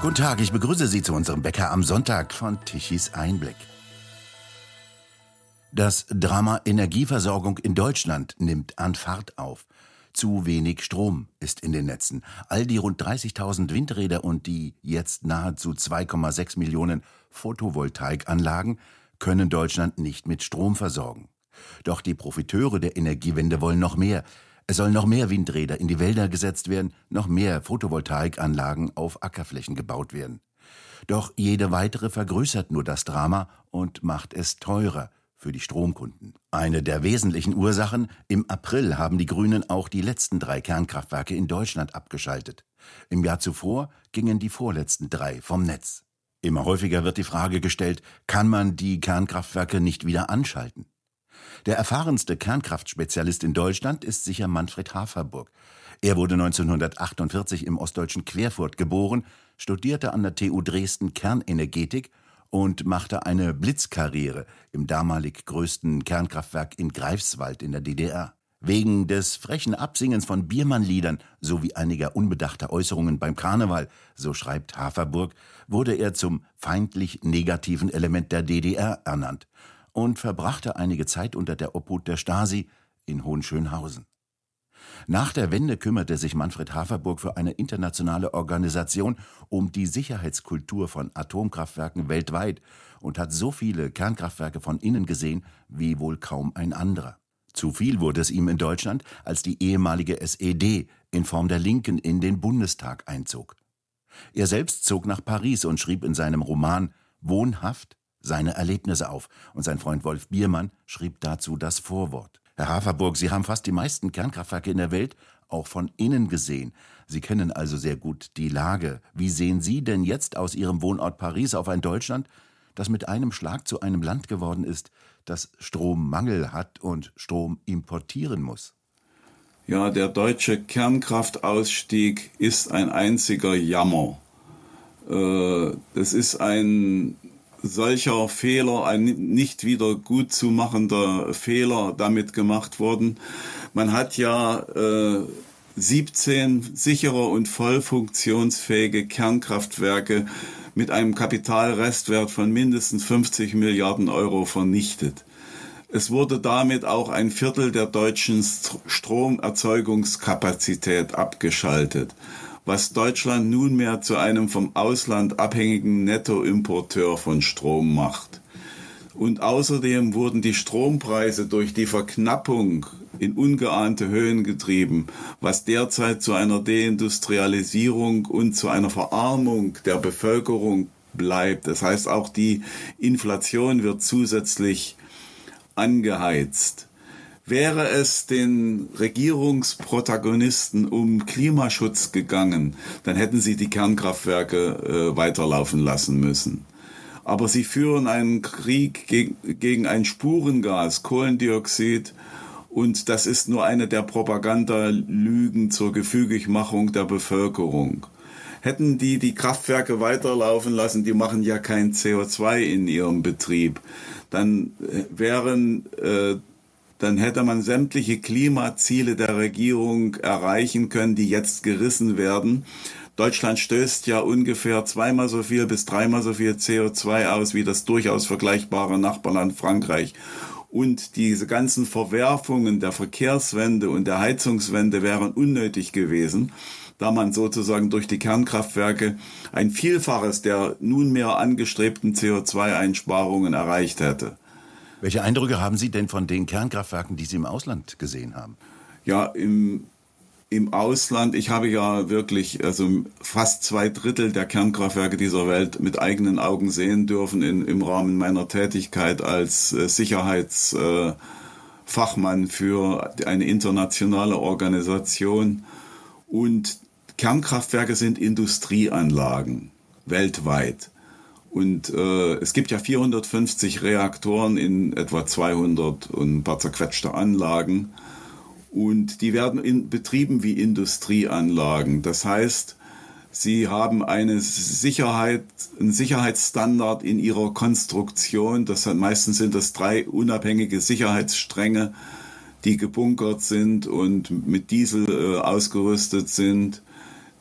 Guten Tag, ich begrüße Sie zu unserem Bäcker am Sonntag von Tichys Einblick. Das Drama Energieversorgung in Deutschland nimmt an Fahrt auf. Zu wenig Strom ist in den Netzen. All die rund 30.000 Windräder und die jetzt nahezu 2,6 Millionen Photovoltaikanlagen können Deutschland nicht mit Strom versorgen. Doch die Profiteure der Energiewende wollen noch mehr. Es sollen noch mehr Windräder in die Wälder gesetzt werden, noch mehr Photovoltaikanlagen auf Ackerflächen gebaut werden. Doch jede weitere vergrößert nur das Drama und macht es teurer für die Stromkunden. Eine der wesentlichen Ursachen, im April haben die Grünen auch die letzten drei Kernkraftwerke in Deutschland abgeschaltet. Im Jahr zuvor gingen die vorletzten drei vom Netz. Immer häufiger wird die Frage gestellt, kann man die Kernkraftwerke nicht wieder anschalten? Der erfahrenste Kernkraftspezialist in Deutschland ist sicher Manfred Haferburg. Er wurde 1948 im ostdeutschen Querfurt geboren, studierte an der TU Dresden Kernenergetik und machte eine Blitzkarriere im damalig größten Kernkraftwerk in Greifswald in der DDR. Wegen des frechen Absingens von Biermannliedern sowie einiger unbedachter Äußerungen beim Karneval, so schreibt Haferburg, wurde er zum feindlich negativen Element der DDR ernannt und verbrachte einige Zeit unter der Obhut der Stasi in Hohenschönhausen. Nach der Wende kümmerte sich Manfred Haferburg für eine internationale Organisation um die Sicherheitskultur von Atomkraftwerken weltweit und hat so viele Kernkraftwerke von innen gesehen wie wohl kaum ein anderer. Zu viel wurde es ihm in Deutschland, als die ehemalige SED in Form der Linken in den Bundestag einzog. Er selbst zog nach Paris und schrieb in seinem Roman Wohnhaft seine Erlebnisse auf, und sein Freund Wolf Biermann schrieb dazu das Vorwort. Herr Haferburg, Sie haben fast die meisten Kernkraftwerke in der Welt auch von innen gesehen. Sie kennen also sehr gut die Lage. Wie sehen Sie denn jetzt aus Ihrem Wohnort Paris auf ein Deutschland, das mit einem Schlag zu einem Land geworden ist, das Strommangel hat und Strom importieren muss? Ja, der deutsche Kernkraftausstieg ist ein einziger Jammer. Äh, das ist ein solcher Fehler, ein nicht wieder gut zu machender Fehler damit gemacht worden. Man hat ja äh, 17 sichere und voll funktionsfähige Kernkraftwerke mit einem Kapitalrestwert von mindestens 50 Milliarden Euro vernichtet. Es wurde damit auch ein Viertel der deutschen Stromerzeugungskapazität abgeschaltet was Deutschland nunmehr zu einem vom Ausland abhängigen Nettoimporteur von Strom macht. Und außerdem wurden die Strompreise durch die Verknappung in ungeahnte Höhen getrieben, was derzeit zu einer Deindustrialisierung und zu einer Verarmung der Bevölkerung bleibt. Das heißt, auch die Inflation wird zusätzlich angeheizt. Wäre es den Regierungsprotagonisten um Klimaschutz gegangen, dann hätten sie die Kernkraftwerke äh, weiterlaufen lassen müssen. Aber sie führen einen Krieg gegen, gegen ein Spurengas, Kohlendioxid, und das ist nur eine der Propagandalügen zur Gefügigmachung der Bevölkerung. Hätten die die Kraftwerke weiterlaufen lassen, die machen ja kein CO2 in ihrem Betrieb, dann äh, wären äh, dann hätte man sämtliche Klimaziele der Regierung erreichen können, die jetzt gerissen werden. Deutschland stößt ja ungefähr zweimal so viel bis dreimal so viel CO2 aus wie das durchaus vergleichbare Nachbarland Frankreich. Und diese ganzen Verwerfungen der Verkehrswende und der Heizungswende wären unnötig gewesen, da man sozusagen durch die Kernkraftwerke ein Vielfaches der nunmehr angestrebten CO2-Einsparungen erreicht hätte. Welche Eindrücke haben Sie denn von den Kernkraftwerken, die Sie im Ausland gesehen haben? Ja, im, im Ausland, ich habe ja wirklich also fast zwei Drittel der Kernkraftwerke dieser Welt mit eigenen Augen sehen dürfen in, im Rahmen meiner Tätigkeit als äh, Sicherheitsfachmann äh, für eine internationale Organisation. Und Kernkraftwerke sind Industrieanlagen weltweit. Und äh, es gibt ja 450 Reaktoren in etwa 200 und ein paar zerquetschte Anlagen. Und die werden in, betrieben wie Industrieanlagen. Das heißt, sie haben eine Sicherheit, einen Sicherheitsstandard in ihrer Konstruktion. Das hat, meistens sind das drei unabhängige Sicherheitsstränge, die gebunkert sind und mit Diesel äh, ausgerüstet sind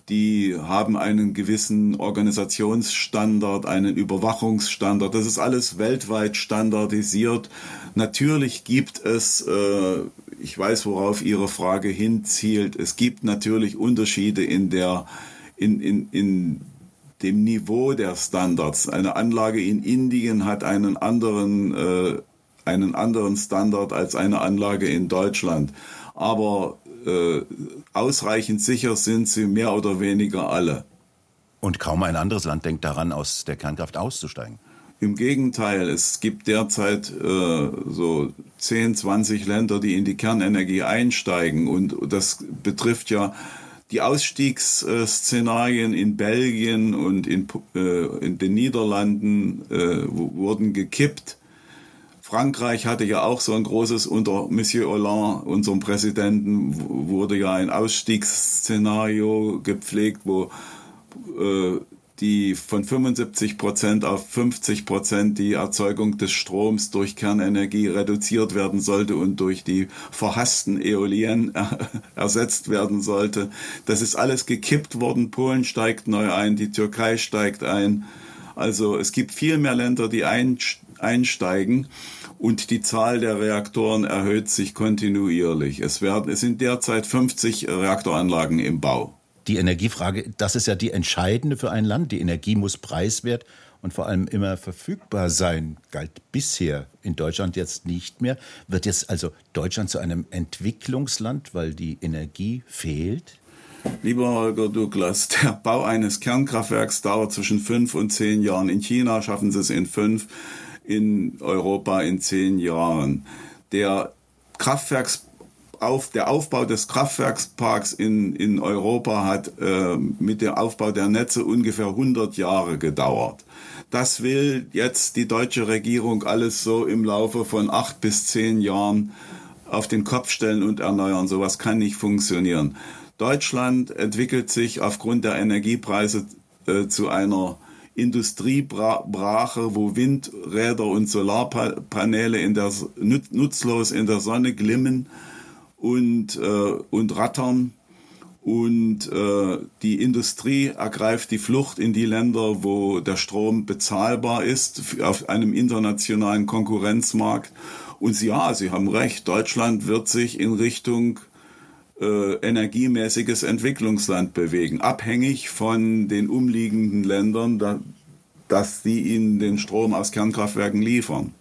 die haben einen gewissen Organisationsstandard, einen Überwachungsstandard. Das ist alles weltweit standardisiert. Natürlich gibt es, äh, ich weiß, worauf Ihre Frage hinzielt, es gibt natürlich Unterschiede in der, in, in, in dem Niveau der Standards. Eine Anlage in Indien hat einen anderen, äh, einen anderen Standard als eine Anlage in Deutschland. Aber äh, ausreichend sicher sind sie mehr oder weniger alle. Und kaum ein anderes Land denkt daran, aus der Kernkraft auszusteigen. Im Gegenteil, es gibt derzeit äh, so 10, 20 Länder, die in die Kernenergie einsteigen. Und das betrifft ja die Ausstiegsszenarien in Belgien und in, äh, in den Niederlanden äh, wurden gekippt. Frankreich hatte ja auch so ein großes, unter Monsieur Hollande, unserem Präsidenten, wurde ja ein Ausstiegsszenario gepflegt, wo äh, die von 75 Prozent auf 50 Prozent die Erzeugung des Stroms durch Kernenergie reduziert werden sollte und durch die verhassten Eolien ersetzt werden sollte. Das ist alles gekippt worden. Polen steigt neu ein, die Türkei steigt ein. Also es gibt viel mehr Länder, die einsteigen und die Zahl der Reaktoren erhöht sich kontinuierlich. Es, werden, es sind derzeit 50 Reaktoranlagen im Bau. Die Energiefrage, das ist ja die entscheidende für ein Land. Die Energie muss preiswert und vor allem immer verfügbar sein, galt bisher in Deutschland jetzt nicht mehr. Wird jetzt also Deutschland zu einem Entwicklungsland, weil die Energie fehlt? Lieber Holger Douglas, der Bau eines Kernkraftwerks dauert zwischen fünf und zehn Jahren. In China schaffen sie es in fünf in Europa in zehn Jahren. Der Kraftwerks auf, der Aufbau des Kraftwerksparks in, in Europa hat äh, mit dem Aufbau der Netze ungefähr 100 Jahre gedauert. Das will jetzt die deutsche Regierung alles so im Laufe von acht bis zehn Jahren auf den Kopf stellen und erneuern. Sowas kann nicht funktionieren. Deutschland entwickelt sich aufgrund der Energiepreise äh, zu einer Industriebrache, wo Windräder und Solarpaneele in der, nutzlos in der Sonne glimmen und, äh, und rattern. Und äh, die Industrie ergreift die Flucht in die Länder, wo der Strom bezahlbar ist, auf einem internationalen Konkurrenzmarkt. Und ja, Sie haben recht, Deutschland wird sich in Richtung äh, energiemäßiges Entwicklungsland bewegen, abhängig von den umliegenden Ländern, da, dass sie ihnen den Strom aus Kernkraftwerken liefern.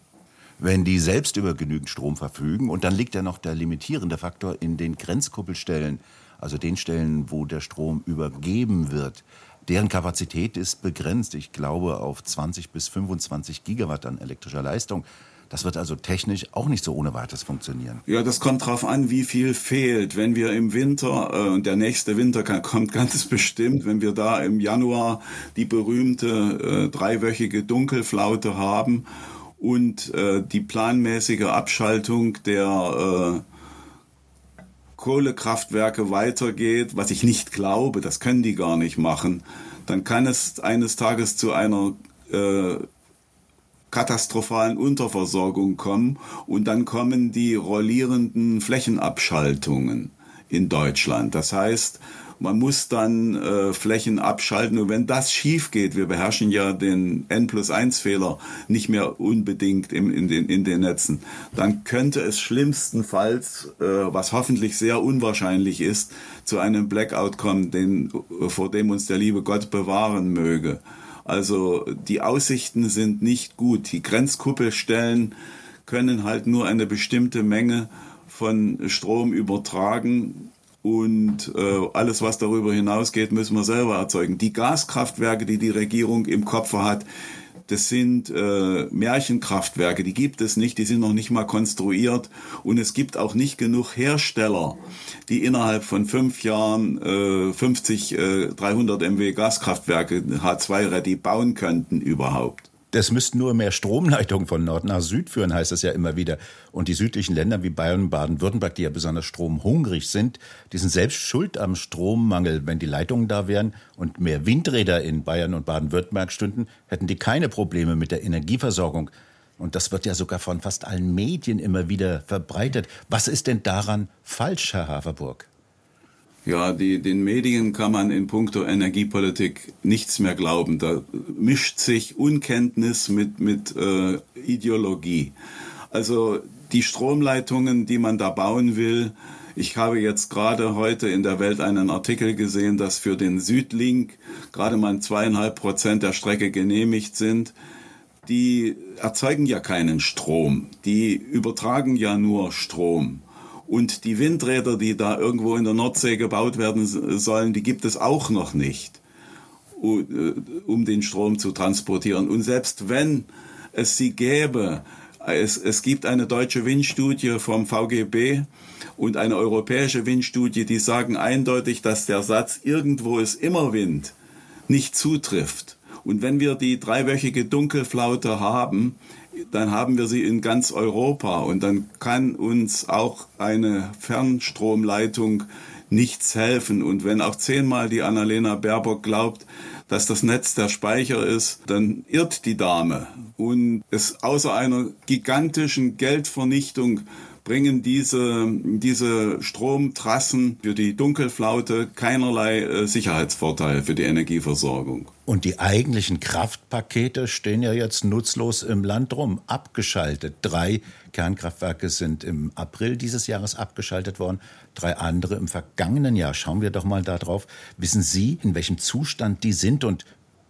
Wenn die selbst über genügend Strom verfügen, und dann liegt ja noch der limitierende Faktor in den Grenzkuppelstellen, also den Stellen, wo der Strom übergeben wird. Deren Kapazität ist begrenzt, ich glaube, auf 20 bis 25 Gigawatt an elektrischer Leistung. Das wird also technisch auch nicht so ohne weiteres funktionieren. Ja, das kommt darauf an, wie viel fehlt. Wenn wir im Winter, äh, und der nächste Winter kann, kommt ganz bestimmt, wenn wir da im Januar die berühmte äh, dreiwöchige Dunkelflaute haben und äh, die planmäßige Abschaltung der äh, Kohlekraftwerke weitergeht, was ich nicht glaube, das können die gar nicht machen, dann kann es eines Tages zu einer äh, katastrophalen Unterversorgung kommen und dann kommen die rollierenden Flächenabschaltungen in Deutschland. Das heißt, man muss dann äh, Flächen abschalten und wenn das schief geht, wir beherrschen ja den N plus 1 Fehler nicht mehr unbedingt im, in, den, in den Netzen, dann könnte es schlimmstenfalls, äh, was hoffentlich sehr unwahrscheinlich ist, zu einem Blackout kommen, den, vor dem uns der liebe Gott bewahren möge. Also die Aussichten sind nicht gut. Die Grenzkuppelstellen können halt nur eine bestimmte Menge von Strom übertragen und äh, alles, was darüber hinausgeht, müssen wir selber erzeugen. Die Gaskraftwerke, die die Regierung im Kopf hat, das sind äh, Märchenkraftwerke, die gibt es nicht, die sind noch nicht mal konstruiert und es gibt auch nicht genug Hersteller, die innerhalb von fünf Jahren äh, 50, äh, 300 MW Gaskraftwerke H2-ready bauen könnten überhaupt. Das müssten nur mehr Stromleitungen von Nord nach Süd führen, heißt es ja immer wieder. Und die südlichen Länder wie Bayern und Baden-Württemberg, die ja besonders stromhungrig sind, die sind selbst schuld am Strommangel. Wenn die Leitungen da wären und mehr Windräder in Bayern und Baden-Württemberg stünden, hätten die keine Probleme mit der Energieversorgung. Und das wird ja sogar von fast allen Medien immer wieder verbreitet. Was ist denn daran falsch, Herr Haverburg? Ja, die, den Medien kann man in puncto Energiepolitik nichts mehr glauben. Da mischt sich Unkenntnis mit, mit äh, Ideologie. Also die Stromleitungen, die man da bauen will, ich habe jetzt gerade heute in der Welt einen Artikel gesehen, dass für den Südlink gerade mal zweieinhalb Prozent der Strecke genehmigt sind. Die erzeugen ja keinen Strom, die übertragen ja nur Strom. Und die Windräder, die da irgendwo in der Nordsee gebaut werden sollen, die gibt es auch noch nicht, äh, um den Strom zu transportieren. Und selbst wenn es sie gäbe, es, es gibt eine deutsche Windstudie vom VGB und eine europäische Windstudie, die sagen eindeutig, dass der Satz irgendwo ist immer Wind nicht zutrifft. Und wenn wir die dreiwöchige Dunkelflaute haben, dann haben wir sie in ganz Europa und dann kann uns auch eine Fernstromleitung nichts helfen. Und wenn auch zehnmal die Annalena Baerbock glaubt, dass das Netz der Speicher ist, dann irrt die Dame. Und es außer einer gigantischen Geldvernichtung bringen diese, diese Stromtrassen für die Dunkelflaute keinerlei äh, Sicherheitsvorteil für die Energieversorgung. Und die eigentlichen Kraftpakete stehen ja jetzt nutzlos im Land rum, abgeschaltet. Drei Kernkraftwerke sind im April dieses Jahres abgeschaltet worden, drei andere im vergangenen Jahr. Schauen wir doch mal darauf. Wissen Sie, in welchem Zustand die sind und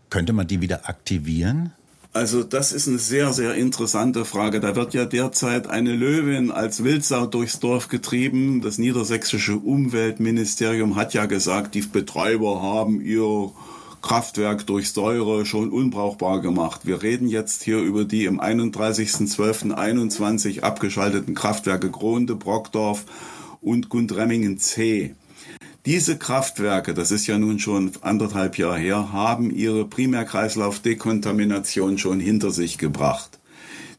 könnte man die wieder aktivieren? Also das ist eine sehr, sehr interessante Frage. Da wird ja derzeit eine Löwin als Wildsau durchs Dorf getrieben. Das niedersächsische Umweltministerium hat ja gesagt, die Betreiber haben ihr Kraftwerk durch Säure schon unbrauchbar gemacht. Wir reden jetzt hier über die im 31.12.21 abgeschalteten Kraftwerke Gronde, Brockdorf und Gundremmingen C. Diese Kraftwerke, das ist ja nun schon anderthalb Jahre her, haben ihre Primärkreislaufdekontamination schon hinter sich gebracht.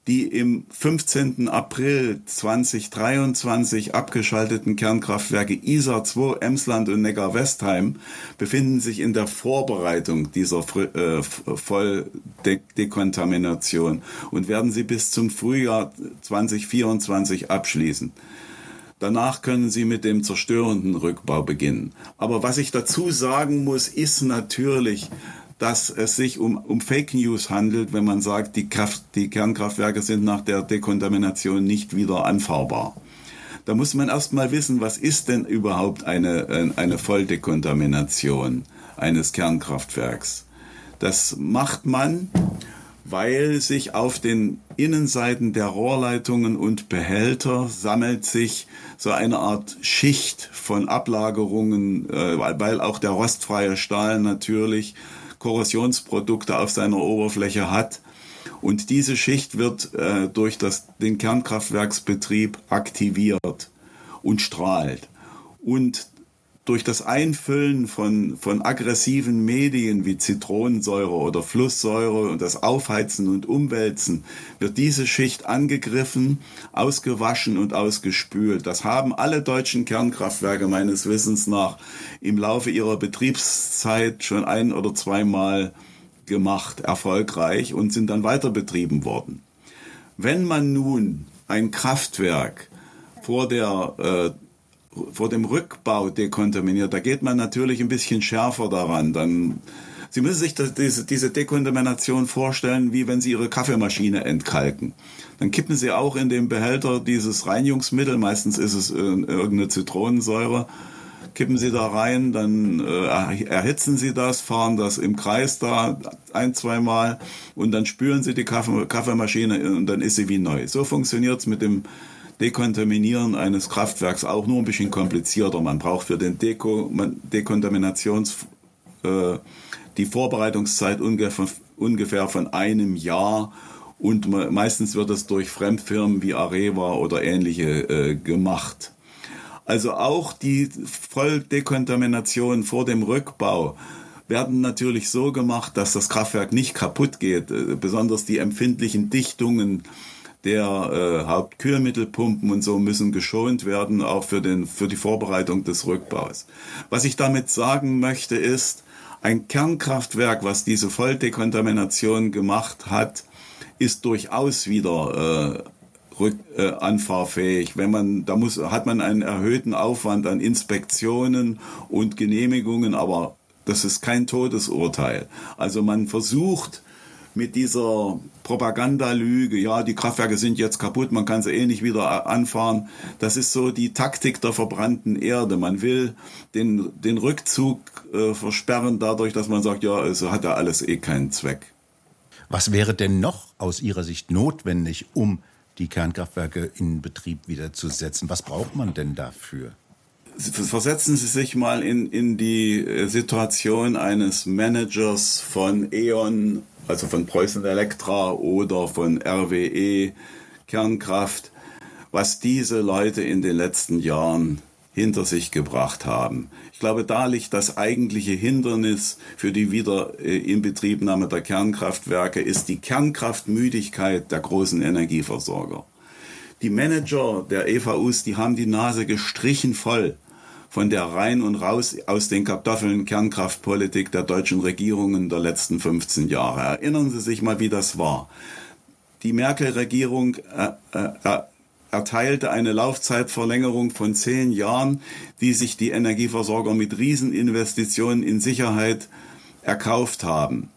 Die im 15. April 2023 abgeschalteten Kernkraftwerke Isar 2, Emsland und Neckar-Westheim befinden sich in der Vorbereitung dieser äh, Volldekontamination und werden sie bis zum Frühjahr 2024 abschließen. Danach können Sie mit dem zerstörenden Rückbau beginnen. Aber was ich dazu sagen muss, ist natürlich, dass es sich um, um Fake News handelt, wenn man sagt, die, Kraft, die Kernkraftwerke sind nach der Dekontamination nicht wieder anfahrbar. Da muss man erst mal wissen, was ist denn überhaupt eine, eine Volldekontamination eines Kernkraftwerks. Das macht man, weil sich auf den Innenseiten der Rohrleitungen und Behälter sammelt sich so eine Art Schicht von Ablagerungen, äh, weil auch der rostfreie Stahl natürlich Korrosionsprodukte auf seiner Oberfläche hat. Und diese Schicht wird äh, durch das, den Kernkraftwerksbetrieb aktiviert und strahlt. Und durch das Einfüllen von, von aggressiven Medien wie Zitronensäure oder Flusssäure und das Aufheizen und Umwälzen wird diese Schicht angegriffen, ausgewaschen und ausgespült. Das haben alle deutschen Kernkraftwerke meines Wissens nach im Laufe ihrer Betriebszeit schon ein oder zweimal gemacht, erfolgreich und sind dann weiter betrieben worden. Wenn man nun ein Kraftwerk vor der äh, vor dem Rückbau dekontaminiert, da geht man natürlich ein bisschen schärfer daran. Dann, Sie müssen sich das, diese, diese Dekontamination vorstellen, wie wenn Sie Ihre Kaffeemaschine entkalken. Dann kippen Sie auch in den Behälter dieses Reinigungsmittel, meistens ist es irgendeine Zitronensäure, kippen Sie da rein, dann äh, erhitzen Sie das, fahren das im Kreis da ein, zwei Mal und dann spüren Sie die Kaffee, Kaffeemaschine und dann ist sie wie neu. So funktioniert es mit dem Dekontaminieren eines Kraftwerks auch nur ein bisschen komplizierter. Man braucht für den Deko, Dekontaminations, äh, die Vorbereitungszeit ungefähr, ungefähr von einem Jahr und meistens wird es durch Fremdfirmen wie Areva oder ähnliche äh, gemacht. Also auch die Volldekontamination vor dem Rückbau werden natürlich so gemacht, dass das Kraftwerk nicht kaputt geht. Äh, besonders die empfindlichen Dichtungen der äh, Hauptkühlmittelpumpen und so müssen geschont werden, auch für, den, für die Vorbereitung des Rückbaus. Was ich damit sagen möchte ist, ein Kernkraftwerk, was diese Volldekontamination gemacht hat, ist durchaus wieder äh, rück, äh, anfahrfähig. Wenn man, da muss, hat man einen erhöhten Aufwand an Inspektionen und Genehmigungen, aber das ist kein Todesurteil. Also man versucht mit dieser Propagandalüge, ja, die Kraftwerke sind jetzt kaputt, man kann sie eh nicht wieder anfahren. Das ist so die Taktik der verbrannten Erde. Man will den, den Rückzug äh, versperren dadurch, dass man sagt, ja, es hat ja alles eh keinen Zweck. Was wäre denn noch aus Ihrer Sicht notwendig, um die Kernkraftwerke in Betrieb wieder zu setzen? Was braucht man denn dafür? Versetzen Sie sich mal in, in die äh, Situation eines Managers von E.ON also von Preußen Elektra oder von RWE Kernkraft, was diese Leute in den letzten Jahren hinter sich gebracht haben. Ich glaube, da liegt das eigentliche Hindernis für die Wiederinbetriebnahme der Kernkraftwerke, ist die Kernkraftmüdigkeit der großen Energieversorger. Die Manager der EVUs, die haben die Nase gestrichen voll von der rein und raus aus den Kartoffeln Kernkraftpolitik der deutschen Regierungen der letzten 15 Jahre. Erinnern Sie sich mal, wie das war. Die Merkel-Regierung äh, äh, erteilte eine Laufzeitverlängerung von zehn Jahren, die sich die Energieversorger mit Rieseninvestitionen in Sicherheit erkauft haben.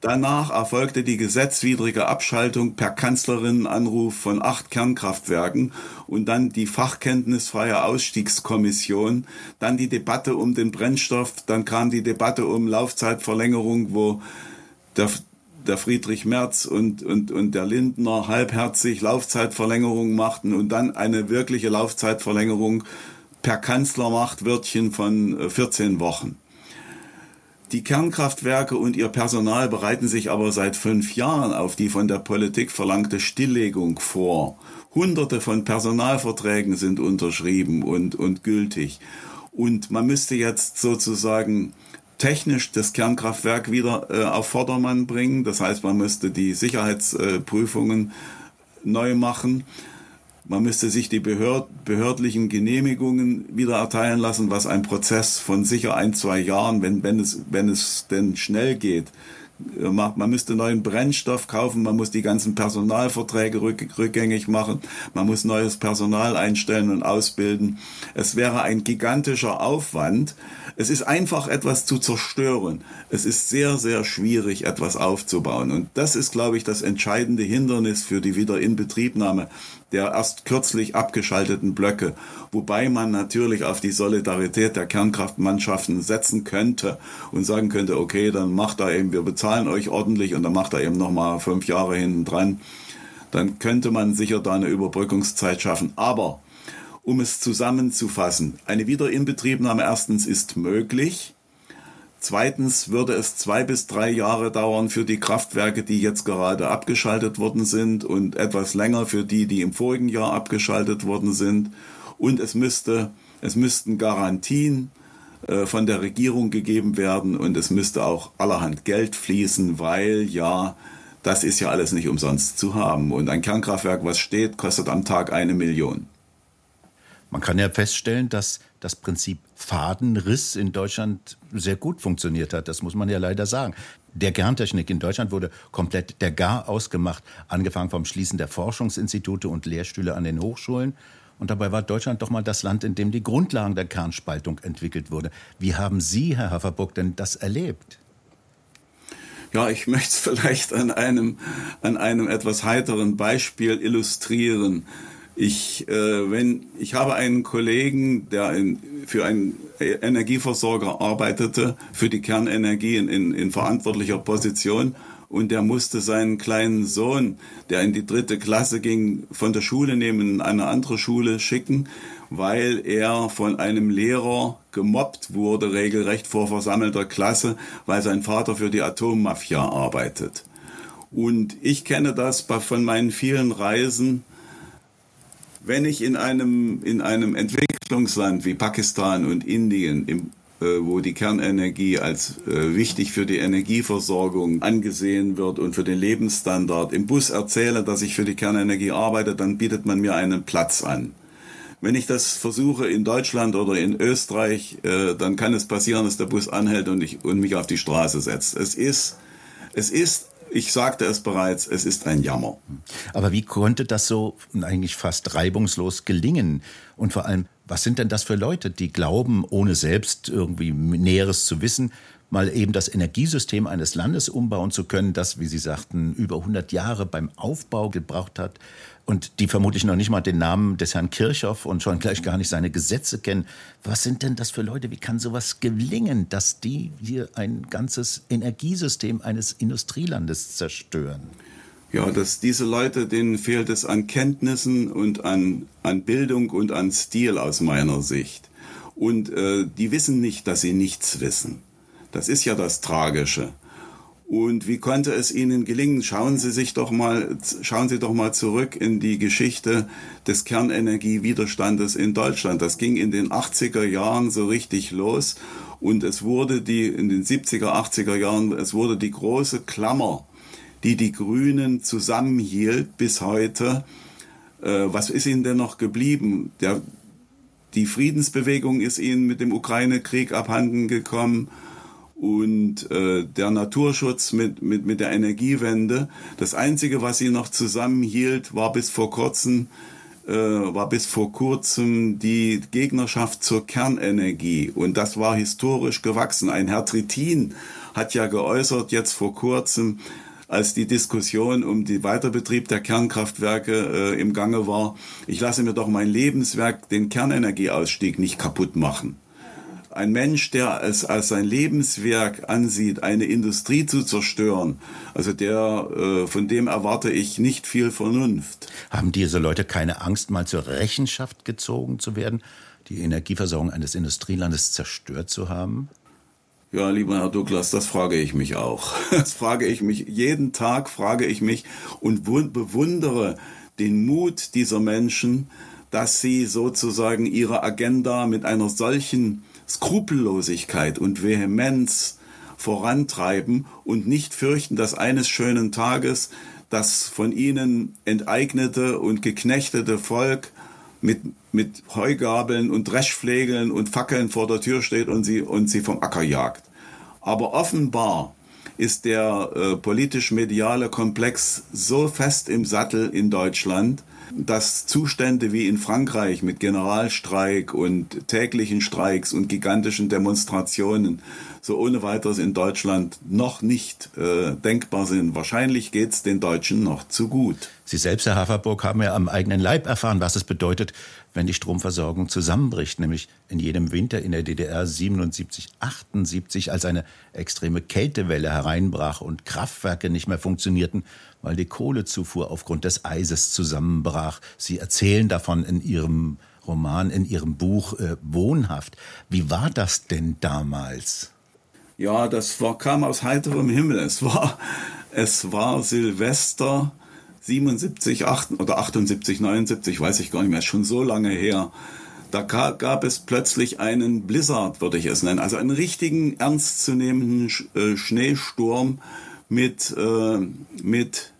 Danach erfolgte die gesetzwidrige Abschaltung per Kanzlerinnenanruf von acht Kernkraftwerken und dann die fachkenntnisfreie Ausstiegskommission, dann die Debatte um den Brennstoff, dann kam die Debatte um Laufzeitverlängerung, wo der, der Friedrich Merz und, und, und der Lindner halbherzig Laufzeitverlängerung machten und dann eine wirkliche Laufzeitverlängerung per Kanzlermachtwörtchen von 14 Wochen. Die Kernkraftwerke und ihr Personal bereiten sich aber seit fünf Jahren auf die von der Politik verlangte Stilllegung vor. Hunderte von Personalverträgen sind unterschrieben und, und gültig. Und man müsste jetzt sozusagen technisch das Kernkraftwerk wieder äh, auf Vordermann bringen. Das heißt, man müsste die Sicherheitsprüfungen äh, neu machen. Man müsste sich die behörd behördlichen Genehmigungen wieder erteilen lassen, was ein Prozess von sicher ein, zwei Jahren, wenn, wenn, es, wenn es denn schnell geht, äh, macht. Man müsste neuen Brennstoff kaufen, man muss die ganzen Personalverträge rück, rückgängig machen, man muss neues Personal einstellen und ausbilden. Es wäre ein gigantischer Aufwand. Es ist einfach etwas zu zerstören. Es ist sehr, sehr schwierig, etwas aufzubauen. Und das ist, glaube ich, das entscheidende Hindernis für die Wiederinbetriebnahme der erst kürzlich abgeschalteten Blöcke, wobei man natürlich auf die Solidarität der Kernkraftmannschaften setzen könnte und sagen könnte, okay, dann macht er eben, wir bezahlen euch ordentlich und dann macht er eben nochmal fünf Jahre hinten dran. Dann könnte man sicher da eine Überbrückungszeit schaffen. Aber um es zusammenzufassen, eine Wiederinbetriebnahme erstens ist möglich, Zweitens würde es zwei bis drei Jahre dauern für die Kraftwerke, die jetzt gerade abgeschaltet worden sind und etwas länger für die, die im vorigen Jahr abgeschaltet worden sind. Und es müsste, es müssten Garantien äh, von der Regierung gegeben werden und es müsste auch allerhand Geld fließen, weil ja, das ist ja alles nicht umsonst zu haben. Und ein Kernkraftwerk, was steht, kostet am Tag eine Million. Man kann ja feststellen, dass das Prinzip Fadenriss in Deutschland sehr gut funktioniert hat. Das muss man ja leider sagen. Der Kerntechnik in Deutschland wurde komplett der Gar ausgemacht, angefangen vom Schließen der Forschungsinstitute und Lehrstühle an den Hochschulen. Und dabei war Deutschland doch mal das Land, in dem die Grundlagen der Kernspaltung entwickelt wurde. Wie haben Sie, Herr Haferburg, denn das erlebt? Ja, ich möchte es vielleicht an einem, an einem etwas heiteren Beispiel illustrieren. Ich, äh, wenn, ich habe einen Kollegen, der in, für einen Energieversorger arbeitete, für die Kernenergie in, in, in verantwortlicher Position und der musste seinen kleinen Sohn, der in die dritte Klasse ging, von der Schule nehmen, in eine andere Schule schicken, weil er von einem Lehrer gemobbt wurde, regelrecht vor versammelter Klasse, weil sein Vater für die Atommafia arbeitet. Und ich kenne das von meinen vielen Reisen, wenn ich in einem, in einem Entwicklungsland wie Pakistan und Indien, im, äh, wo die Kernenergie als äh, wichtig für die Energieversorgung angesehen wird und für den Lebensstandard, im Bus erzähle, dass ich für die Kernenergie arbeite, dann bietet man mir einen Platz an. Wenn ich das versuche in Deutschland oder in Österreich, äh, dann kann es passieren, dass der Bus anhält und, ich, und mich auf die Straße setzt. Es ist, es ist ich sagte es bereits, es ist ein Jammer. Aber wie konnte das so eigentlich fast reibungslos gelingen? Und vor allem, was sind denn das für Leute, die glauben, ohne selbst irgendwie Näheres zu wissen, mal eben das Energiesystem eines Landes umbauen zu können, das, wie Sie sagten, über 100 Jahre beim Aufbau gebraucht hat und die vermutlich noch nicht mal den Namen des Herrn Kirchhoff und schon gleich gar nicht seine Gesetze kennen. Was sind denn das für Leute? Wie kann sowas gelingen, dass die hier ein ganzes Energiesystem eines Industrielandes zerstören? Ja, dass diese Leute, denen fehlt es an Kenntnissen und an, an Bildung und an Stil aus meiner Sicht. Und äh, die wissen nicht, dass sie nichts wissen. Das ist ja das Tragische. Und wie konnte es Ihnen gelingen? Schauen Sie sich doch mal, schauen Sie doch mal zurück in die Geschichte des Kernenergiewiderstandes in Deutschland. Das ging in den 80er Jahren so richtig los und es wurde die, in den 70er, 80er Jahren, es wurde die große Klammer, die die Grünen zusammenhielt bis heute. Äh, was ist Ihnen denn noch geblieben? Der, die Friedensbewegung ist Ihnen mit dem Ukraine-Krieg abhanden gekommen und äh, der Naturschutz mit, mit, mit der Energiewende. Das Einzige, was sie noch zusammenhielt, war bis vor kurzem äh, war bis vor kurzem die Gegnerschaft zur Kernenergie. Und das war historisch gewachsen. Ein Herr Trittin hat ja geäußert jetzt vor kurzem, als die Diskussion um den Weiterbetrieb der Kernkraftwerke äh, im Gange war, ich lasse mir doch mein Lebenswerk, den Kernenergieausstieg, nicht kaputt machen ein Mensch, der es als sein Lebenswerk ansieht, eine Industrie zu zerstören, also der, äh, von dem erwarte ich nicht viel Vernunft. Haben diese Leute keine Angst, mal zur Rechenschaft gezogen zu werden, die Energieversorgung eines Industrielandes zerstört zu haben? Ja, lieber Herr Douglas, das frage ich mich auch. Das frage ich mich, jeden Tag frage ich mich und bewundere den Mut dieser Menschen, dass sie sozusagen ihre Agenda mit einer solchen Skrupellosigkeit und Vehemenz vorantreiben und nicht fürchten, dass eines schönen Tages das von ihnen enteignete und geknechtete Volk mit, mit Heugabeln und Dreschflegeln und Fackeln vor der Tür steht und sie, und sie vom Acker jagt. Aber offenbar ist der äh, politisch-mediale Komplex so fest im Sattel in Deutschland, dass Zustände wie in Frankreich mit Generalstreik und täglichen Streiks und gigantischen Demonstrationen so ohne weiteres in Deutschland noch nicht äh, denkbar sind. Wahrscheinlich geht es den Deutschen noch zu gut. Sie selbst, Herr Haferburg, haben ja am eigenen Leib erfahren, was es bedeutet, wenn die Stromversorgung zusammenbricht, nämlich in jedem Winter in der DDR 77, 78, als eine extreme Kältewelle hereinbrach und Kraftwerke nicht mehr funktionierten, weil die Kohlezufuhr aufgrund des Eises zusammenbrach. Sie erzählen davon in Ihrem Roman, in Ihrem Buch äh, Wohnhaft. Wie war das denn damals? Ja, das war, kam aus heiterem Himmel. Es war, es war Silvester 77, 8, oder 78, 79, weiß ich gar nicht mehr, schon so lange her. Da gab es plötzlich einen Blizzard, würde ich es nennen, also einen richtigen ernstzunehmenden äh, Schneesturm mit, äh, mit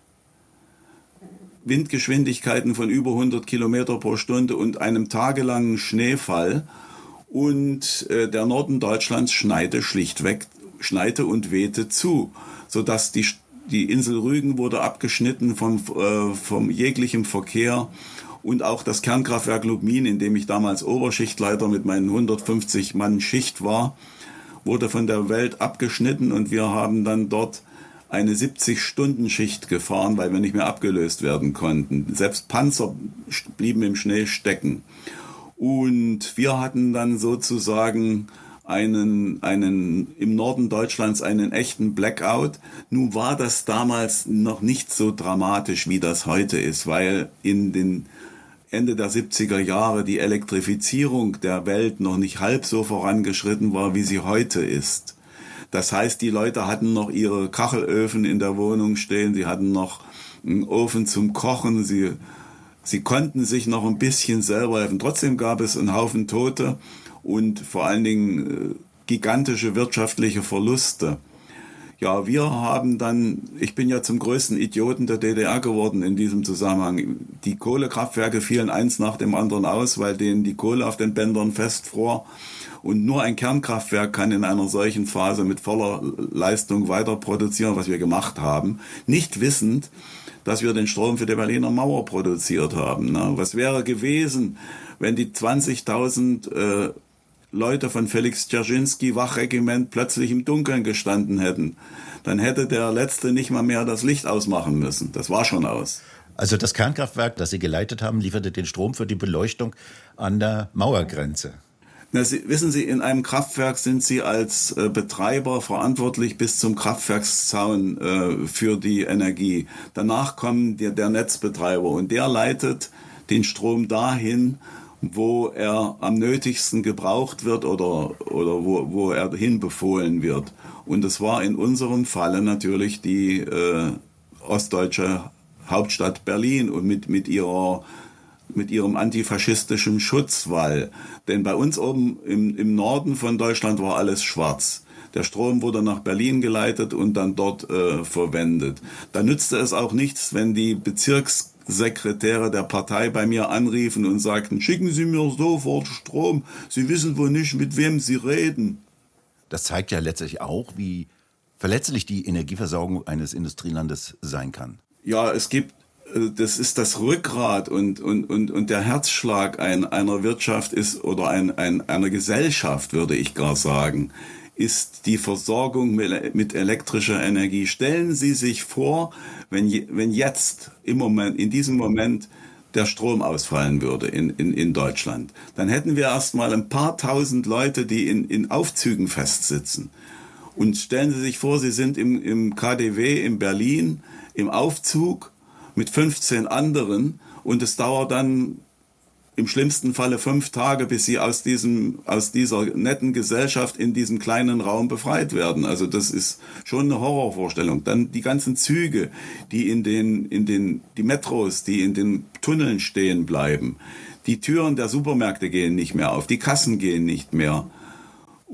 Windgeschwindigkeiten von über 100 Kilometer pro Stunde und einem tagelangen Schneefall. Und äh, der Norden Deutschlands schneite schlichtweg, schneite und wehte zu, sodass die, die Insel Rügen wurde abgeschnitten vom, äh, vom jeglichem Verkehr. Und auch das Kernkraftwerk Lubmin, in dem ich damals Oberschichtleiter mit meinen 150 Mann Schicht war, wurde von der Welt abgeschnitten. Und wir haben dann dort eine 70-Stunden-Schicht gefahren, weil wir nicht mehr abgelöst werden konnten. Selbst Panzer blieben im Schnee stecken. Und wir hatten dann sozusagen einen, einen, im Norden Deutschlands einen echten Blackout. Nun war das damals noch nicht so dramatisch, wie das heute ist, weil in den Ende der 70er Jahre die Elektrifizierung der Welt noch nicht halb so vorangeschritten war, wie sie heute ist. Das heißt, die Leute hatten noch ihre Kachelöfen in der Wohnung stehen, sie hatten noch einen Ofen zum Kochen, sie Sie konnten sich noch ein bisschen selber helfen. Trotzdem gab es einen Haufen Tote und vor allen Dingen äh, gigantische wirtschaftliche Verluste. Ja, wir haben dann, ich bin ja zum größten Idioten der DDR geworden in diesem Zusammenhang. Die Kohlekraftwerke fielen eins nach dem anderen aus, weil denen die Kohle auf den Bändern festfror. Und nur ein Kernkraftwerk kann in einer solchen Phase mit voller Leistung weiter produzieren, was wir gemacht haben. Nicht wissend, dass wir den Strom für die Berliner Mauer produziert haben. Ne? Was wäre gewesen, wenn die 20.000 äh, Leute von Felix Dzerzhinsky Wachregiment plötzlich im Dunkeln gestanden hätten, dann hätte der Letzte nicht mal mehr das Licht ausmachen müssen. Das war schon aus. Also das Kernkraftwerk, das Sie geleitet haben, lieferte den Strom für die Beleuchtung an der Mauergrenze. Na, Sie, wissen Sie, in einem Kraftwerk sind Sie als äh, Betreiber verantwortlich bis zum Kraftwerkszaun äh, für die Energie. Danach kommt der, der Netzbetreiber und der leitet den Strom dahin, wo er am nötigsten gebraucht wird oder, oder wo, wo er hinbefohlen wird. Und es war in unserem Falle natürlich die äh, ostdeutsche Hauptstadt Berlin und mit, mit ihrer mit ihrem antifaschistischen Schutzwall. Denn bei uns oben im, im Norden von Deutschland war alles schwarz. Der Strom wurde nach Berlin geleitet und dann dort äh, verwendet. Da nützte es auch nichts, wenn die Bezirks Sekretäre der Partei bei mir anriefen und sagten, schicken Sie mir sofort Strom, Sie wissen wohl nicht, mit wem Sie reden. Das zeigt ja letztlich auch, wie verletzlich die Energieversorgung eines Industrielandes sein kann. Ja, es gibt, das ist das Rückgrat und, und, und, und der Herzschlag ein, einer Wirtschaft ist oder ein, ein, einer Gesellschaft, würde ich gar sagen ist die Versorgung mit elektrischer Energie. Stellen Sie sich vor, wenn, wenn jetzt im Moment, in diesem Moment der Strom ausfallen würde in, in, in Deutschland, dann hätten wir erstmal ein paar tausend Leute, die in, in Aufzügen festsitzen. Und stellen Sie sich vor, Sie sind im, im KDW in Berlin im Aufzug mit 15 anderen und es dauert dann im schlimmsten Falle fünf Tage, bis sie aus diesem, aus dieser netten Gesellschaft in diesem kleinen Raum befreit werden. Also das ist schon eine Horrorvorstellung. Dann die ganzen Züge, die in den, in den, die Metros, die in den Tunneln stehen bleiben. Die Türen der Supermärkte gehen nicht mehr auf, die Kassen gehen nicht mehr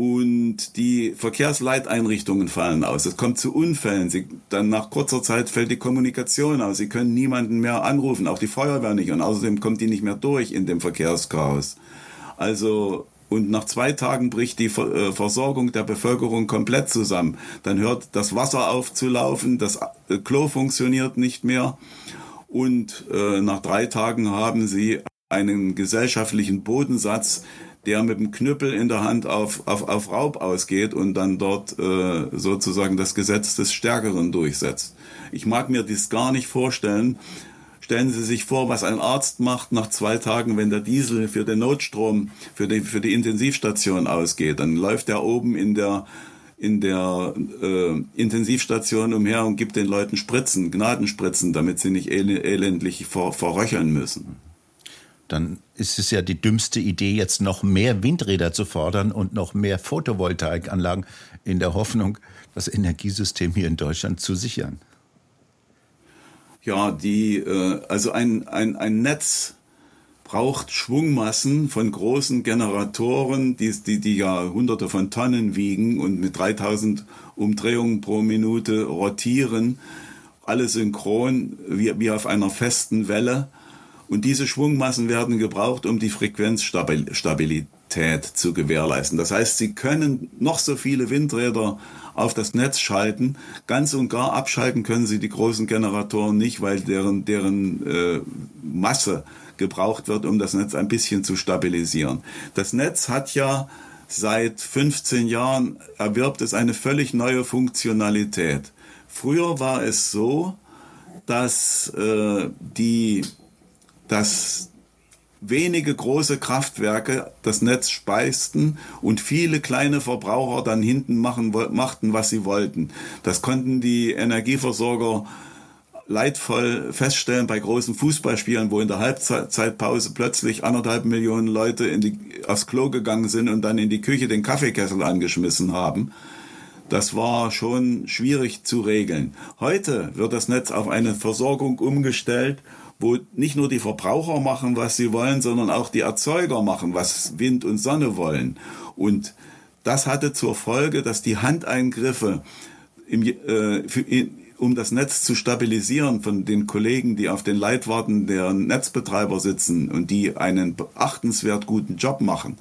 und die Verkehrsleiteinrichtungen fallen aus. Es kommt zu Unfällen. Sie, dann nach kurzer Zeit fällt die Kommunikation aus. Sie können niemanden mehr anrufen, auch die Feuerwehr nicht. Und außerdem kommt die nicht mehr durch in dem Verkehrschaos. Also und nach zwei Tagen bricht die äh, Versorgung der Bevölkerung komplett zusammen. Dann hört das Wasser auf zu laufen, das äh, Klo funktioniert nicht mehr und äh, nach drei Tagen haben sie einen gesellschaftlichen Bodensatz, der mit dem Knüppel in der Hand auf, auf, auf Raub ausgeht und dann dort äh, sozusagen das Gesetz des Stärkeren durchsetzt. Ich mag mir dies gar nicht vorstellen. Stellen Sie sich vor, was ein Arzt macht nach zwei Tagen, wenn der Diesel für den Notstrom, für die, für die Intensivstation ausgeht. Dann läuft er oben in der in der äh, Intensivstation umher und gibt den Leuten Spritzen, Gnadenspritzen, damit sie nicht elendlich ver verröcheln müssen dann ist es ja die dümmste Idee, jetzt noch mehr Windräder zu fordern und noch mehr Photovoltaikanlagen in der Hoffnung, das Energiesystem hier in Deutschland zu sichern. Ja, die, äh, also ein, ein, ein Netz braucht Schwungmassen von großen Generatoren, die, die, die ja hunderte von Tonnen wiegen und mit 3000 Umdrehungen pro Minute rotieren, alle synchron wie, wie auf einer festen Welle. Und diese Schwungmassen werden gebraucht, um die Frequenzstabilität zu gewährleisten. Das heißt, Sie können noch so viele Windräder auf das Netz schalten. Ganz und gar abschalten können Sie die großen Generatoren nicht, weil deren, deren äh, Masse gebraucht wird, um das Netz ein bisschen zu stabilisieren. Das Netz hat ja seit 15 Jahren erwirbt es eine völlig neue Funktionalität. Früher war es so, dass äh, die dass wenige große Kraftwerke das Netz speisten und viele kleine Verbraucher dann hinten machen, machten, was sie wollten. Das konnten die Energieversorger leidvoll feststellen bei großen Fußballspielen, wo in der Halbzeitpause plötzlich anderthalb Millionen Leute in die, aufs Klo gegangen sind und dann in die Küche den Kaffeekessel angeschmissen haben. Das war schon schwierig zu regeln. Heute wird das Netz auf eine Versorgung umgestellt wo nicht nur die Verbraucher machen, was sie wollen, sondern auch die Erzeuger machen, was Wind und Sonne wollen. Und das hatte zur Folge, dass die Handeingriffe im, äh, für, um das Netz zu stabilisieren von den Kollegen, die auf den Leitwarten der Netzbetreiber sitzen und die einen achtenswert guten Job machen,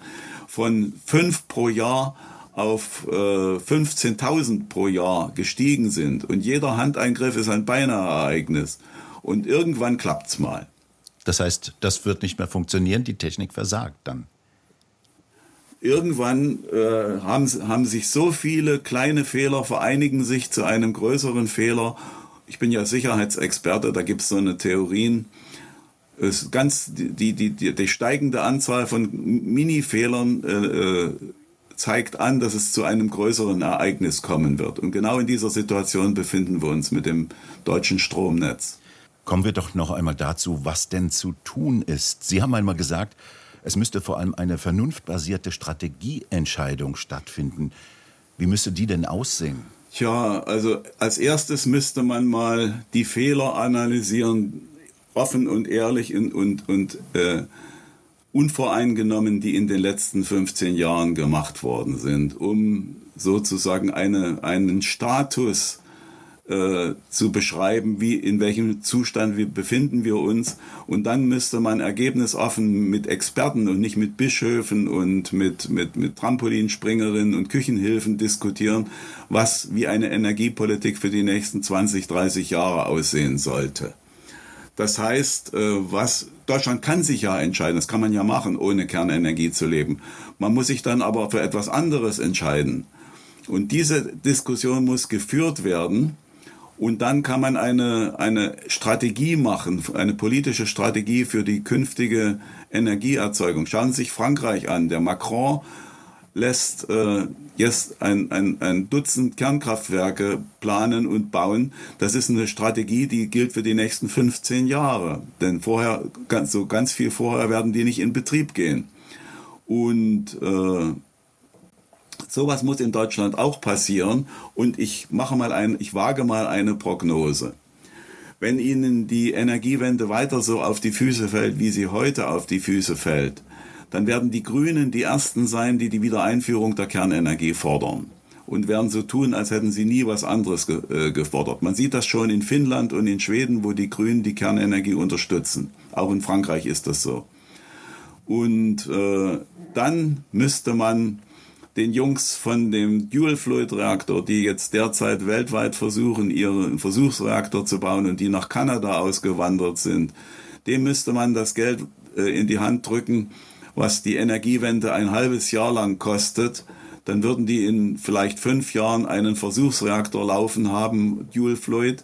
von fünf pro Jahr auf äh, 15.000 pro Jahr gestiegen sind und jeder Handeingriff ist ein Beineereignis und irgendwann klappt's mal. Das heißt, das wird nicht mehr funktionieren, die Technik versagt dann. Irgendwann äh, haben, haben sich so viele kleine Fehler vereinigen sich zu einem größeren Fehler. Ich bin ja Sicherheitsexperte, da gibt es so eine Theorien. Es ganz die, die, die, die steigende Anzahl von Mini-Fehlern äh, äh zeigt an, dass es zu einem größeren Ereignis kommen wird. Und genau in dieser Situation befinden wir uns mit dem deutschen Stromnetz. Kommen wir doch noch einmal dazu, was denn zu tun ist. Sie haben einmal gesagt, es müsste vor allem eine vernunftbasierte Strategieentscheidung stattfinden. Wie müsste die denn aussehen? Tja, also als erstes müsste man mal die Fehler analysieren, offen und ehrlich und, und, und äh, unvoreingenommen, die in den letzten 15 Jahren gemacht worden sind, um sozusagen eine, einen Status äh, zu beschreiben, wie in welchem Zustand wir befinden wir uns. Und dann müsste man ergebnisoffen mit Experten und nicht mit Bischöfen und mit, mit, mit Trampolinspringerinnen und Küchenhilfen diskutieren, was wie eine Energiepolitik für die nächsten 20, 30 Jahre aussehen sollte. Das heißt, äh, was Deutschland kann sich ja entscheiden, das kann man ja machen, ohne Kernenergie zu leben. Man muss sich dann aber für etwas anderes entscheiden. Und diese Diskussion muss geführt werden. Und dann kann man eine, eine Strategie machen, eine politische Strategie für die künftige Energieerzeugung. Schauen Sie sich Frankreich an. Der Macron lässt äh, jetzt ein, ein, ein Dutzend Kernkraftwerke planen und bauen. Das ist eine Strategie, die gilt für die nächsten 15 Jahre. Denn vorher, ganz, so ganz viel vorher werden die nicht in Betrieb gehen. Und äh, sowas muss in Deutschland auch passieren. Und ich mache mal ein, ich wage mal eine Prognose. Wenn Ihnen die Energiewende weiter so auf die Füße fällt, wie sie heute auf die Füße fällt, dann werden die Grünen die ersten sein, die die Wiedereinführung der Kernenergie fordern und werden so tun, als hätten sie nie was anderes ge äh, gefordert. Man sieht das schon in Finnland und in Schweden, wo die Grünen die Kernenergie unterstützen. Auch in Frankreich ist das so. Und äh, dann müsste man den Jungs von dem Dual-Fluid-Reaktor, die jetzt derzeit weltweit versuchen, ihren Versuchsreaktor zu bauen und die nach Kanada ausgewandert sind, dem müsste man das Geld äh, in die Hand drücken, was die Energiewende ein halbes Jahr lang kostet, dann würden die in vielleicht fünf Jahren einen Versuchsreaktor laufen haben, Dual Fluid,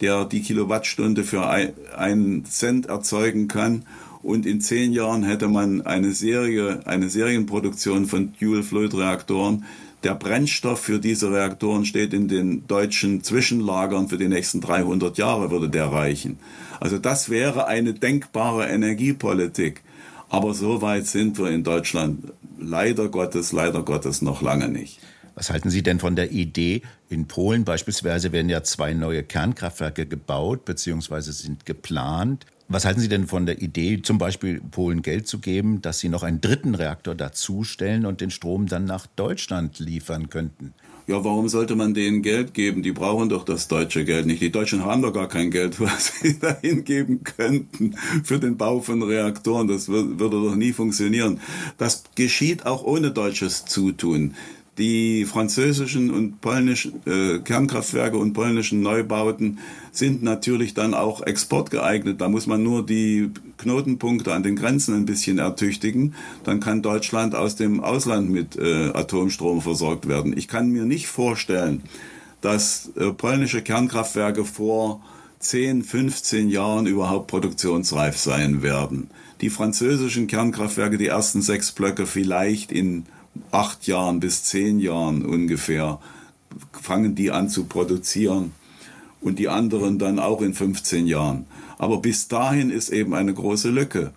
der die Kilowattstunde für einen Cent erzeugen kann. Und in zehn Jahren hätte man eine Serie, eine Serienproduktion von Dual Fluid Reaktoren. Der Brennstoff für diese Reaktoren steht in den deutschen Zwischenlagern für die nächsten 300 Jahre würde der reichen. Also das wäre eine denkbare Energiepolitik. Aber so weit sind wir in Deutschland leider Gottes, leider Gottes noch lange nicht. Was halten Sie denn von der Idee? In Polen beispielsweise werden ja zwei neue Kernkraftwerke gebaut bzw. sind geplant. Was halten Sie denn von der Idee, zum Beispiel Polen Geld zu geben, dass sie noch einen dritten Reaktor dazustellen und den Strom dann nach Deutschland liefern könnten? ja, warum sollte man denen Geld geben? Die brauchen doch das deutsche Geld nicht. Die Deutschen haben doch gar kein Geld, was sie dahin geben könnten für den Bau von Reaktoren. Das würde doch nie funktionieren. Das geschieht auch ohne deutsches Zutun. Die französischen und polnischen äh, Kernkraftwerke und polnischen Neubauten sind natürlich dann auch exportgeeignet. Da muss man nur die Knotenpunkte an den Grenzen ein bisschen ertüchtigen. Dann kann Deutschland aus dem Ausland mit äh, Atomstrom versorgt werden. Ich kann mir nicht vorstellen, dass äh, polnische Kernkraftwerke vor 10, 15 Jahren überhaupt produktionsreif sein werden. Die französischen Kernkraftwerke, die ersten sechs Blöcke vielleicht in acht Jahren bis zehn Jahren ungefähr fangen die an zu produzieren und die anderen dann auch in 15 Jahren. Aber bis dahin ist eben eine große Lücke.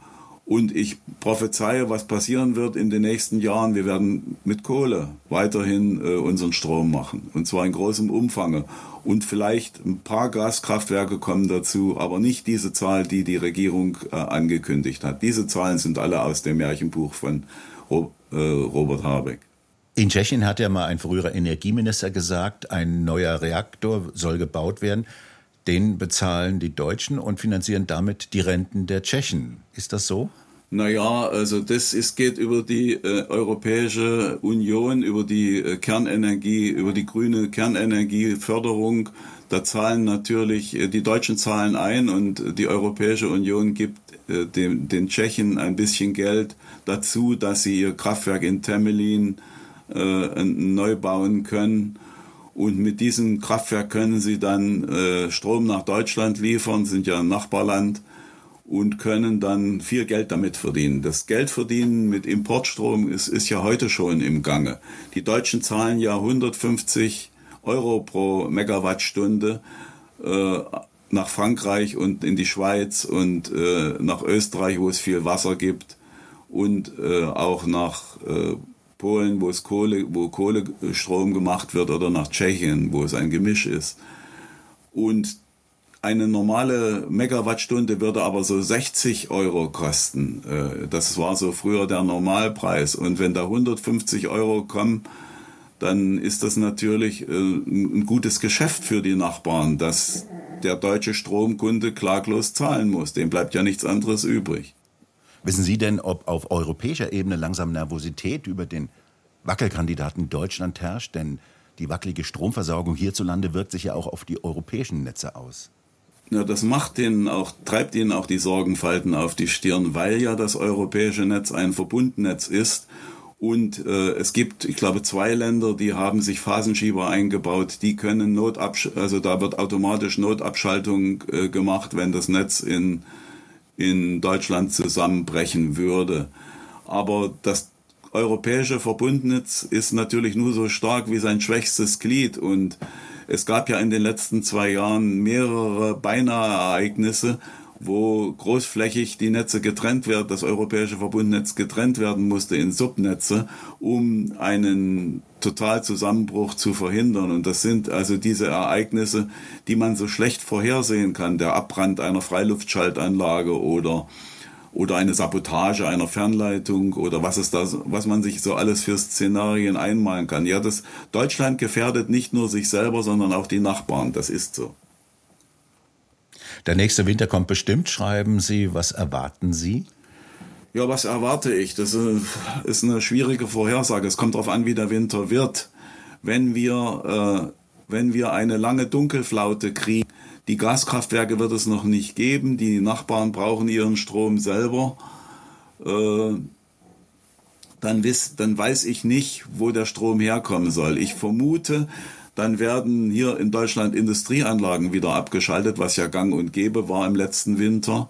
Und ich prophezeie, was passieren wird in den nächsten Jahren. Wir werden mit Kohle weiterhin äh, unseren Strom machen. Und zwar in großem Umfang. Und vielleicht ein paar Gaskraftwerke kommen dazu, aber nicht diese Zahl, die die Regierung äh, angekündigt hat. Diese Zahlen sind alle aus dem Märchenbuch von Robert Habeck. In Tschechien hat ja mal ein früherer Energieminister gesagt, ein neuer Reaktor soll gebaut werden. Den bezahlen die Deutschen und finanzieren damit die Renten der Tschechen. Ist das so? Naja, also das ist, geht über die äh, Europäische Union, über die äh, Kernenergie, über die grüne Kernenergieförderung. Da zahlen natürlich, äh, die Deutschen zahlen ein und die Europäische Union gibt äh, dem, den Tschechen ein bisschen Geld dazu, dass sie ihr Kraftwerk in Temelin äh, neu bauen können. Und mit diesem Kraftwerk können sie dann äh, Strom nach Deutschland liefern, sind ja ein Nachbarland und können dann viel Geld damit verdienen. Das Geld verdienen mit Importstrom ist, ist ja heute schon im Gange. Die Deutschen zahlen ja 150 Euro pro Megawattstunde äh, nach Frankreich und in die Schweiz und äh, nach Österreich, wo es viel Wasser gibt und äh, auch nach äh, Polen, wo es Kohle, wo Kohlestrom gemacht wird, oder nach Tschechien, wo es ein Gemisch ist. Und eine normale Megawattstunde würde aber so 60 Euro kosten. Äh, das war so früher der Normalpreis. Und wenn da 150 Euro kommen, dann ist das natürlich äh, ein gutes Geschäft für die Nachbarn, dass der deutsche Stromkunde klaglos zahlen muss. Dem bleibt ja nichts anderes übrig. Wissen Sie denn, ob auf europäischer Ebene langsam Nervosität über den Wackelkandidaten Deutschland herrscht? Denn die wackelige Stromversorgung hierzulande wirkt sich ja auch auf die europäischen Netze aus. Ja, das macht denen auch, treibt ihnen auch die Sorgenfalten auf die Stirn, weil ja das europäische Netz ein Verbundnetz ist. Und äh, es gibt, ich glaube, zwei Länder, die haben sich Phasenschieber eingebaut, die können Notabsch also da wird automatisch Notabschaltung äh, gemacht, wenn das Netz in in Deutschland zusammenbrechen würde. Aber das europäische Verbundnetz ist natürlich nur so stark wie sein schwächstes Glied und es gab ja in den letzten zwei Jahren mehrere Beinahe-Ereignisse, wo großflächig die Netze getrennt werden, das europäische Verbundnetz getrennt werden musste in Subnetze, um einen Totalzusammenbruch zu verhindern. Und das sind also diese Ereignisse, die man so schlecht vorhersehen kann. Der Abbrand einer Freiluftschaltanlage oder oder eine Sabotage einer Fernleitung oder was ist das, was man sich so alles für Szenarien einmalen kann. Ja, das Deutschland gefährdet nicht nur sich selber, sondern auch die Nachbarn. Das ist so. Der nächste Winter kommt bestimmt, schreiben Sie. Was erwarten Sie? Ja, was erwarte ich? Das ist eine schwierige Vorhersage. Es kommt darauf an, wie der Winter wird. Wenn wir, äh, wenn wir eine lange Dunkelflaute kriegen, die Gaskraftwerke wird es noch nicht geben, die Nachbarn brauchen ihren Strom selber, äh, dann, wiss, dann weiß ich nicht, wo der Strom herkommen soll. Ich vermute, dann werden hier in Deutschland Industrieanlagen wieder abgeschaltet, was ja gang und gäbe war im letzten Winter.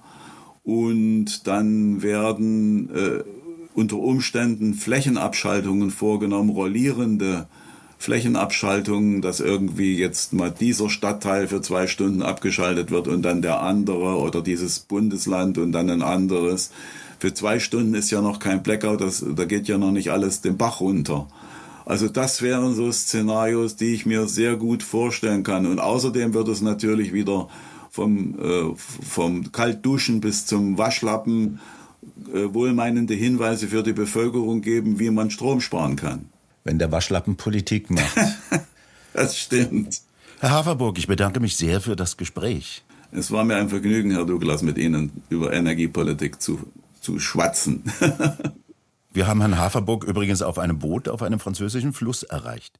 Und dann werden äh, unter Umständen Flächenabschaltungen vorgenommen, rollierende Flächenabschaltungen, dass irgendwie jetzt mal dieser Stadtteil für zwei Stunden abgeschaltet wird und dann der andere oder dieses Bundesland und dann ein anderes. Für zwei Stunden ist ja noch kein Blackout, das, da geht ja noch nicht alles den Bach runter. Also das wären so Szenarios, die ich mir sehr gut vorstellen kann. Und außerdem wird es natürlich wieder vom, äh, vom Kaltduschen bis zum Waschlappen äh, wohlmeinende Hinweise für die Bevölkerung geben, wie man Strom sparen kann. Wenn der Waschlappen Politik macht. das stimmt. Herr Haferburg, ich bedanke mich sehr für das Gespräch. Es war mir ein Vergnügen, Herr Douglas, mit Ihnen über Energiepolitik zu, zu schwatzen. Wir haben Herrn Haferburg übrigens auf einem Boot auf einem französischen Fluss erreicht.